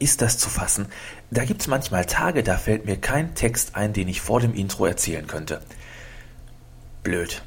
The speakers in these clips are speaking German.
ist das zu fassen? Da gibt's manchmal Tage, da fällt mir kein Text ein, den ich vor dem Intro erzählen könnte. Blöd.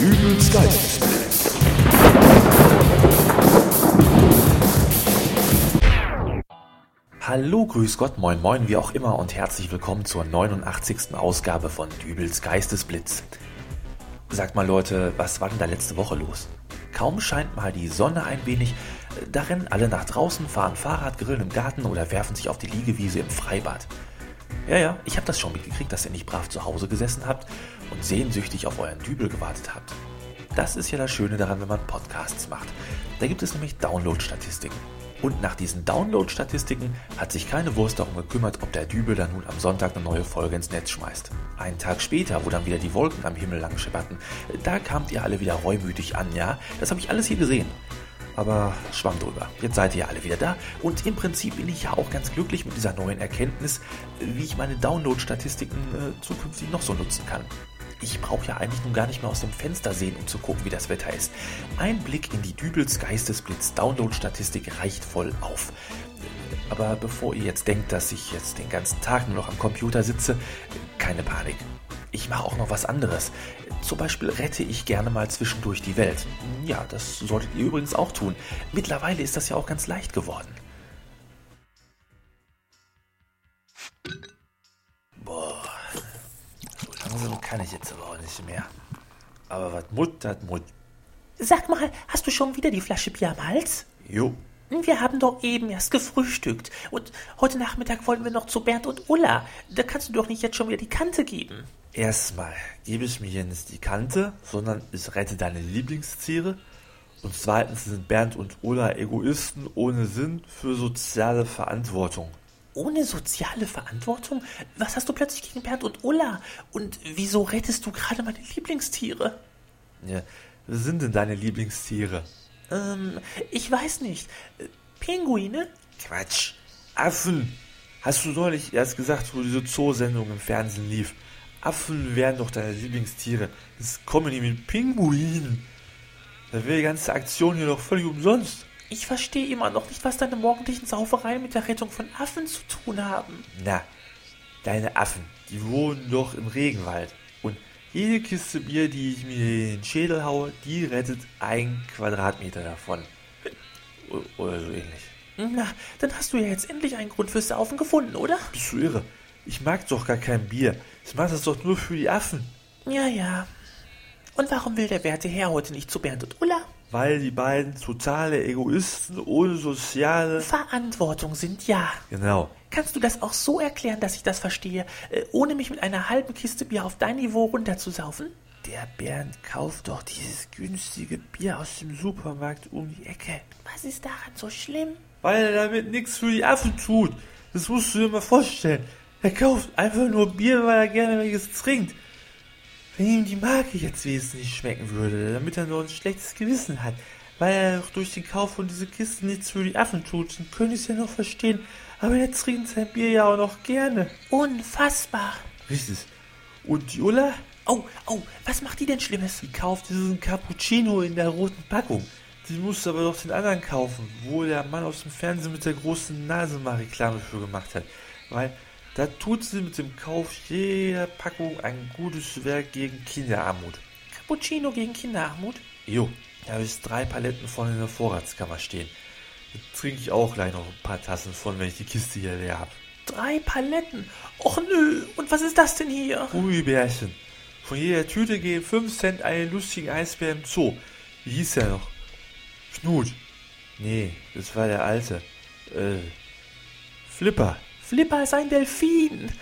Dübels Geistesblitz. Hallo, grüß Gott, moin moin, wie auch immer und herzlich willkommen zur 89. Ausgabe von Dübels Geistesblitz. Sagt mal Leute, was war denn da letzte Woche los? Kaum scheint mal die Sonne ein wenig, da rennen alle nach draußen, fahren Fahrrad, grillen im Garten oder werfen sich auf die Liegewiese im Freibad. Ja, ja, ich habe das schon mitgekriegt, dass ihr nicht brav zu Hause gesessen habt und sehnsüchtig auf euren Dübel gewartet habt. Das ist ja das Schöne daran, wenn man Podcasts macht. Da gibt es nämlich Download-Statistiken. Und nach diesen Download-Statistiken hat sich keine Wurst darum gekümmert, ob der Dübel dann nun am Sonntag eine neue Folge ins Netz schmeißt. Einen Tag später, wo dann wieder die Wolken am Himmel lang schipperten, da kamt ihr alle wieder reumütig an, ja? Das habe ich alles hier gesehen. Aber schwamm drüber. Jetzt seid ihr alle wieder da. Und im Prinzip bin ich ja auch ganz glücklich mit dieser neuen Erkenntnis, wie ich meine Download-Statistiken äh, zukünftig noch so nutzen kann. Ich brauche ja eigentlich nun gar nicht mehr aus dem Fenster sehen, um zu gucken, wie das Wetter ist. Ein Blick in die Dübels Geistesblitz Download-Statistik reicht voll auf. Aber bevor ihr jetzt denkt, dass ich jetzt den ganzen Tag nur noch am Computer sitze, keine Panik. Ich mache auch noch was anderes. Zum Beispiel rette ich gerne mal zwischendurch die Welt. Ja, das solltet ihr übrigens auch tun. Mittlerweile ist das ja auch ganz leicht geworden. Boah, so langsam kann ich jetzt aber auch nicht mehr. Aber was muttert Mut. Sag mal, hast du schon wieder die Flasche Bier am Hals? Jo, Wir haben doch eben erst gefrühstückt. Und heute Nachmittag wollen wir noch zu Bernd und Ulla. Da kannst du doch nicht jetzt schon wieder die Kante geben. Erstmal gebe ich mir hier nicht die Kante, sondern ich rette deine Lieblingstiere. Und zweitens sind Bernd und Ulla Egoisten ohne Sinn für soziale Verantwortung. Ohne soziale Verantwortung? Was hast du plötzlich gegen Bernd und Ulla? Und wieso rettest du gerade meine Lieblingstiere? Ja, was sind denn deine Lieblingstiere? Ähm, ich weiß nicht. Pinguine? Quatsch. Affen. Hast du neulich erst gesagt, wo diese Zoosendung im Fernsehen lief? Affen wären doch deine Lieblingstiere. Jetzt kommen die mit Pinguinen. Da wäre die ganze Aktion hier doch völlig umsonst. Ich verstehe immer noch nicht, was deine morgendlichen Saufereien mit der Rettung von Affen zu tun haben. Na, deine Affen, die wohnen doch im Regenwald. Und jede Kiste Bier, die ich mir in den Schädel haue, die rettet ein Quadratmeter davon. Oder so ähnlich. Na, dann hast du ja jetzt endlich einen Grund fürs Saufen gefunden, oder? Bist du irre? Ich mag doch gar kein Bier. Ich mach das doch nur für die Affen. Ja, ja. Und warum will der werte Herr heute nicht zu Bernd und Ulla? Weil die beiden totale Egoisten ohne soziale... Verantwortung sind ja. Genau. Kannst du das auch so erklären, dass ich das verstehe, äh, ohne mich mit einer halben Kiste Bier auf dein Niveau runterzusaufen? Der Bernd kauft doch dieses günstige Bier aus dem Supermarkt um die Ecke. Was ist daran so schlimm? Weil er damit nichts für die Affen tut. Das musst du dir mal vorstellen. Er kauft einfach nur Bier, weil er gerne welches trinkt. Wenn ihm die Marke jetzt wesentlich schmecken würde, damit er nur ein schlechtes Gewissen hat, weil er doch durch den Kauf von dieser Kiste nichts für die Affen tut, dann könnte ich es ja noch verstehen. Aber er trinkt sein Bier ja auch noch gerne. Unfassbar. Richtig. Und die Ulla, Oh, oh, was macht die denn Schlimmes? die kauft diesen Cappuccino in der roten Packung. Die muss aber doch den anderen kaufen, wo der Mann aus dem Fernsehen mit der großen Nase mal Reklame für gemacht hat. Weil da tut sie mit dem Kauf jeder Packung ein gutes Werk gegen Kinderarmut. Cappuccino gegen Kinderarmut? Jo, da habe ich drei Paletten von in der Vorratskammer stehen. Da trinke ich auch gleich noch ein paar Tassen von, wenn ich die Kiste hier leer habe. Drei Paletten. Och nö, und was ist das denn hier? Gummibärchen. Von jeder Tüte gehen 5 Cent einen lustigen Eisbär im Zoo. Wie hieß der noch? Knut. Nee, das war der alte. Äh, Flipper. Flipper ist ein Delfin.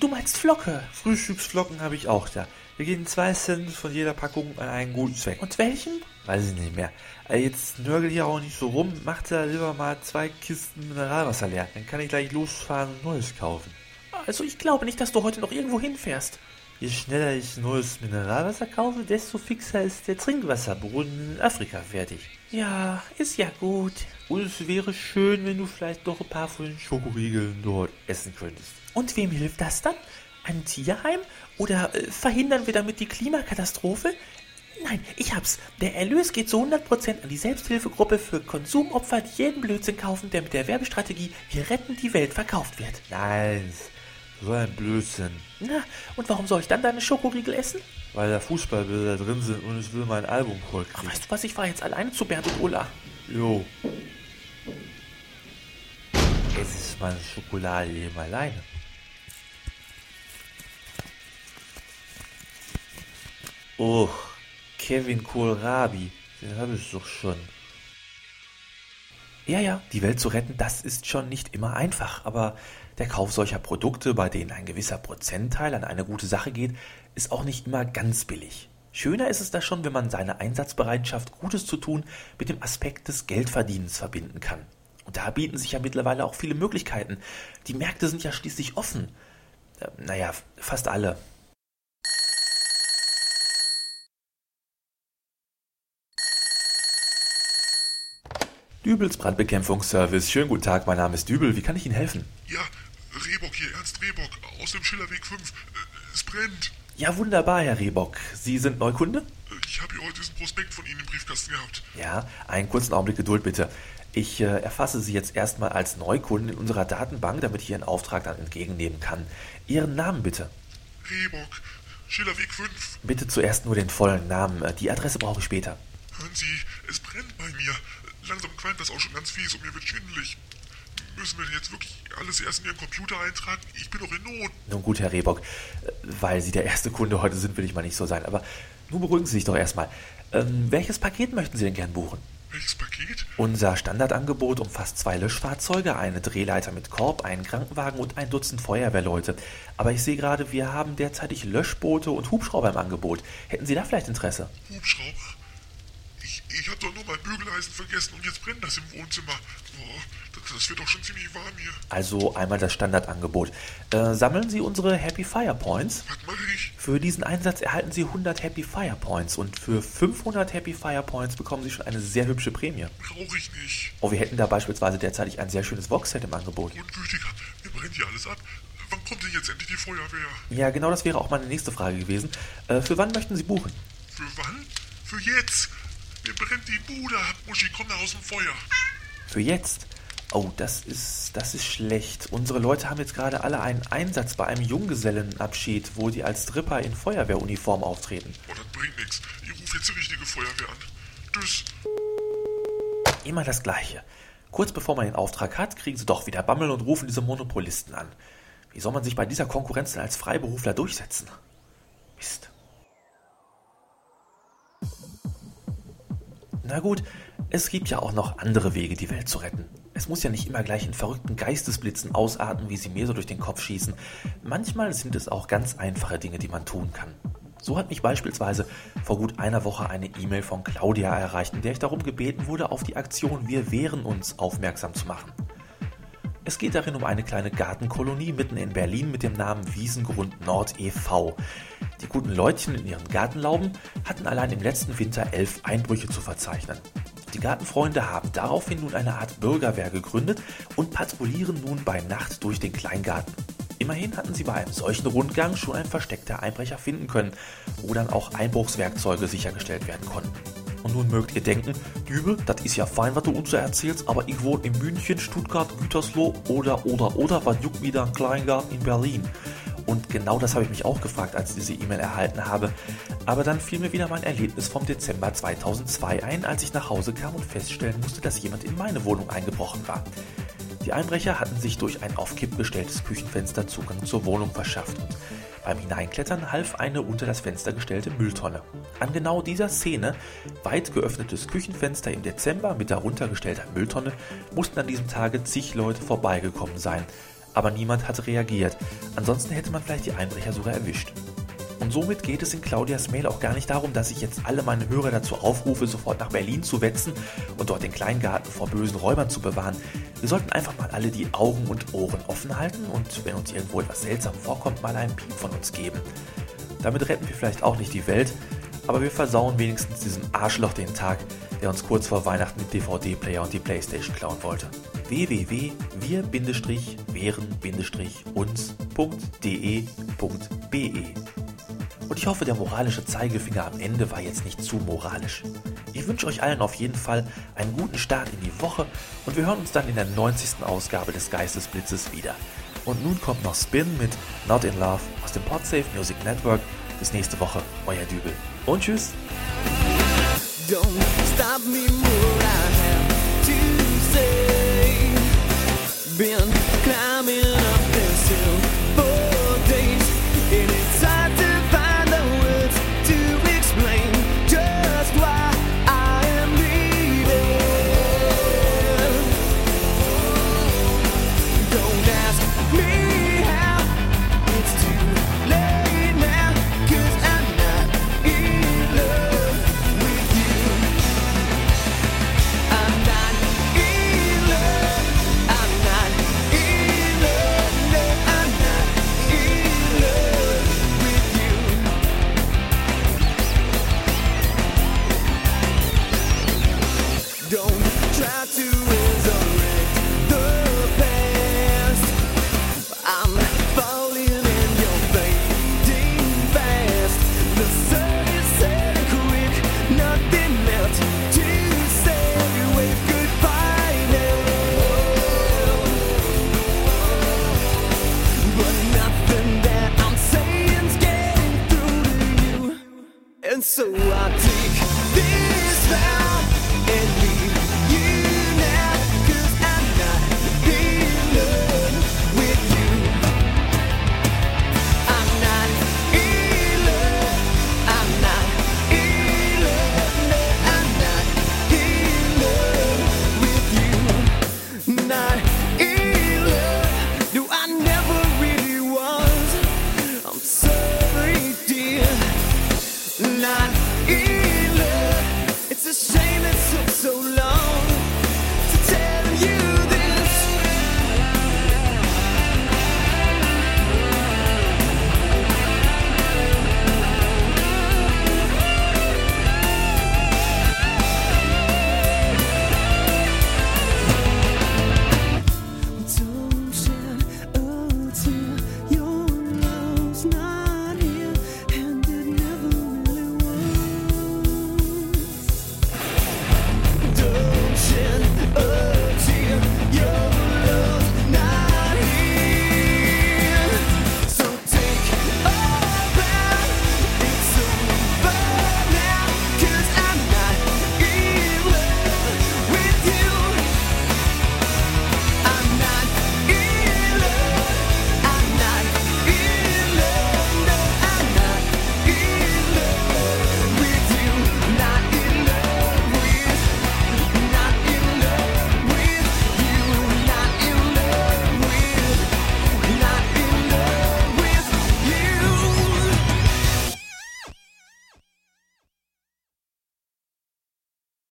Du meinst Flocke. Frühstücksflocken habe ich auch da. Wir gehen 2 Cent von jeder Packung an einen guten Zweck. Und welchen? Weiß ich nicht mehr. Äh, Jetzt nörgel hier auch nicht so rum. Macht da lieber mal zwei Kisten Mineralwasser leer. Dann kann ich gleich losfahren und Neues kaufen. Also ich glaube nicht, dass du heute noch irgendwo hinfährst. Je schneller ich neues Mineralwasser kaufe, desto fixer ist der Trinkwasserbrunnen in Afrika fertig. Ja, ist ja gut. Und es wäre schön, wenn du vielleicht noch ein paar von den Schokoriegeln dort essen könntest. Und wem hilft das dann? Ein Tierheim? Oder äh, verhindern wir damit die Klimakatastrophe? Nein, ich hab's. Der Erlös geht zu 100% an die Selbsthilfegruppe für Konsumopfer, die jeden Blödsinn kaufen, der mit der Werbestrategie Wir retten die Welt verkauft wird. Nein, so ein Blödsinn. Na, und warum soll ich dann deine Schokoriegel essen? Weil da Fußballbilder drin sind und ich will mein Album voll Ach, weißt du was, ich fahre jetzt alleine zu Bernd und Ulla. Jo. Es ist meine Schokolade eben alleine. Oh, Kevin Kohlrabi, den habe ich doch schon. Ja, ja, die Welt zu retten, das ist schon nicht immer einfach, aber der Kauf solcher Produkte, bei denen ein gewisser Prozentteil an eine gute Sache geht, ist auch nicht immer ganz billig. Schöner ist es da schon, wenn man seine Einsatzbereitschaft, Gutes zu tun, mit dem Aspekt des Geldverdienens verbinden kann. Und da bieten sich ja mittlerweile auch viele Möglichkeiten. Die Märkte sind ja schließlich offen. Äh, naja, fast alle. Dübels Brandbekämpfungsservice. Schönen guten Tag, mein Name ist Dübel. Wie kann ich Ihnen helfen? Ja, Rehbock hier, Ernst Rehbock, aus dem Schillerweg 5. Äh, Es brennt. Ja, wunderbar, Herr Rehbock. Sie sind Neukunde? Äh, Ich habe hier heute diesen Prospekt von Ihnen im Briefkasten gehabt. Ja, einen kurzen Augenblick Geduld bitte. Ich äh, erfasse Sie jetzt erstmal als Neukunden in unserer Datenbank, damit ich Ihren Auftrag dann entgegennehmen kann. Ihren Namen bitte. Rehbock, Schillerweg 5. Bitte zuerst nur den vollen Namen. Äh, Die Adresse brauche ich später. Hören Sie, es brennt bei mir. Langsam qualmt das auch schon ganz fies und mir wird schwindelig. Müssen wir denn jetzt wirklich alles erst in Ihren Computer eintragen? Ich bin doch in Not. Nun gut, Herr Rehbock, äh, weil Sie der erste Kunde heute sind, will ich mal nicht so sein. Aber nun beruhigen Sie sich doch erstmal. Ähm, welches Paket möchten Sie denn gern buchen? Welches Paket? Unser Standardangebot umfasst zwei Löschfahrzeuge, eine Drehleiter mit Korb, einen Krankenwagen und ein Dutzend Feuerwehrleute. Aber ich sehe gerade, wir haben derzeitig Löschboote und Hubschrauber im Angebot. Hätten Sie da vielleicht Interesse? Hubschrauber? Ich, ich habe doch nur mein Bügeleisen vergessen und jetzt brennt das im Wohnzimmer. Oh, das wird doch schon ziemlich warm hier. Also einmal das Standardangebot. Äh, sammeln Sie unsere Happy Fire Points. Was mache ich? Für diesen Einsatz erhalten Sie 100 Happy Fire Points und für 500 Happy Fire Points bekommen Sie schon eine sehr hübsche Prämie. Brauche ich nicht. Oh, wir hätten da beispielsweise derzeitig ein sehr schönes Vox-Set im Angebot. Grundgültiger, mir brennt hier alles ab. Wann kommt denn jetzt endlich die Feuerwehr? Ja, genau das wäre auch meine nächste Frage gewesen. Äh, für wann möchten Sie buchen? Für wann? Für jetzt. Mir brennt die Bude ab. Muschi, komm da aus dem Feuer. Für jetzt? Oh, das ist, das ist schlecht. Unsere Leute haben jetzt gerade alle einen Einsatz bei einem Junggesellenabschied, wo die als Stripper in Feuerwehruniform auftreten. Oh, das bringt nichts. Ich rufe jetzt die richtige Feuerwehr an. Tschüss. Immer das Gleiche. Kurz bevor man den Auftrag hat, kriegen sie doch wieder Bammel und rufen diese Monopolisten an. Wie soll man sich bei dieser Konkurrenz denn als Freiberufler durchsetzen? Mist. Na gut, es gibt ja auch noch andere Wege, die Welt zu retten. Es muss ja nicht immer gleich in verrückten Geistesblitzen ausarten, wie sie mir so durch den Kopf schießen. Manchmal sind es auch ganz einfache Dinge, die man tun kann. So hat mich beispielsweise vor gut einer Woche eine E-Mail von Claudia erreicht, in der ich darum gebeten wurde, auf die Aktion Wir wehren uns aufmerksam zu machen. Es geht darin um eine kleine Gartenkolonie mitten in Berlin mit dem Namen Wiesengrund Nord e.V. Die guten Leutchen in ihren Gartenlauben hatten allein im letzten Winter elf Einbrüche zu verzeichnen. Die Gartenfreunde haben daraufhin nun eine Art Bürgerwehr gegründet und patrouillieren nun bei Nacht durch den Kleingarten. Immerhin hatten sie bei einem solchen Rundgang schon ein versteckter Einbrecher finden können, wo dann auch Einbruchswerkzeuge sichergestellt werden konnten. Und nun mögt ihr denken, Dübel, das ist ja fein, was du uns erzählst, aber ich wohne in München, Stuttgart, Gütersloh oder, oder, oder, was juckt wieder ein Kleingarten in Berlin? Und genau das habe ich mich auch gefragt, als ich diese E-Mail erhalten habe. Aber dann fiel mir wieder mein Erlebnis vom Dezember 2002 ein, als ich nach Hause kam und feststellen musste, dass jemand in meine Wohnung eingebrochen war. Die Einbrecher hatten sich durch ein auf Kipp gestelltes Küchenfenster Zugang zur Wohnung verschafft und beim Hineinklettern half eine unter das Fenster gestellte Mülltonne. An genau dieser Szene, weit geöffnetes Küchenfenster im Dezember mit darunter gestellter Mülltonne, mussten an diesem Tage zig Leute vorbeigekommen sein. Aber niemand hatte reagiert. Ansonsten hätte man vielleicht die Einbrecher sogar erwischt. Und somit geht es in Claudias Mail auch gar nicht darum, dass ich jetzt alle meine Hörer dazu aufrufe, sofort nach Berlin zu wetzen und dort den Kleingarten vor bösen Räubern zu bewahren. Wir sollten einfach mal alle die Augen und Ohren offen halten und wenn uns irgendwo etwas seltsam vorkommt, mal einen Piep von uns geben. Damit retten wir vielleicht auch nicht die Welt, aber wir versauen wenigstens diesem Arschloch den Tag, der uns kurz vor Weihnachten den DVD-Player und die Playstation klauen wollte. www.wir-wehren-uns.de.be und ich hoffe, der moralische Zeigefinger am Ende war jetzt nicht zu moralisch. Ich wünsche euch allen auf jeden Fall einen guten Start in die Woche und wir hören uns dann in der 90. Ausgabe des Geistesblitzes wieder. Und nun kommt noch Spin mit Not in Love aus dem Podsafe Music Network. Bis nächste Woche, euer Dübel. Und tschüss. been climbing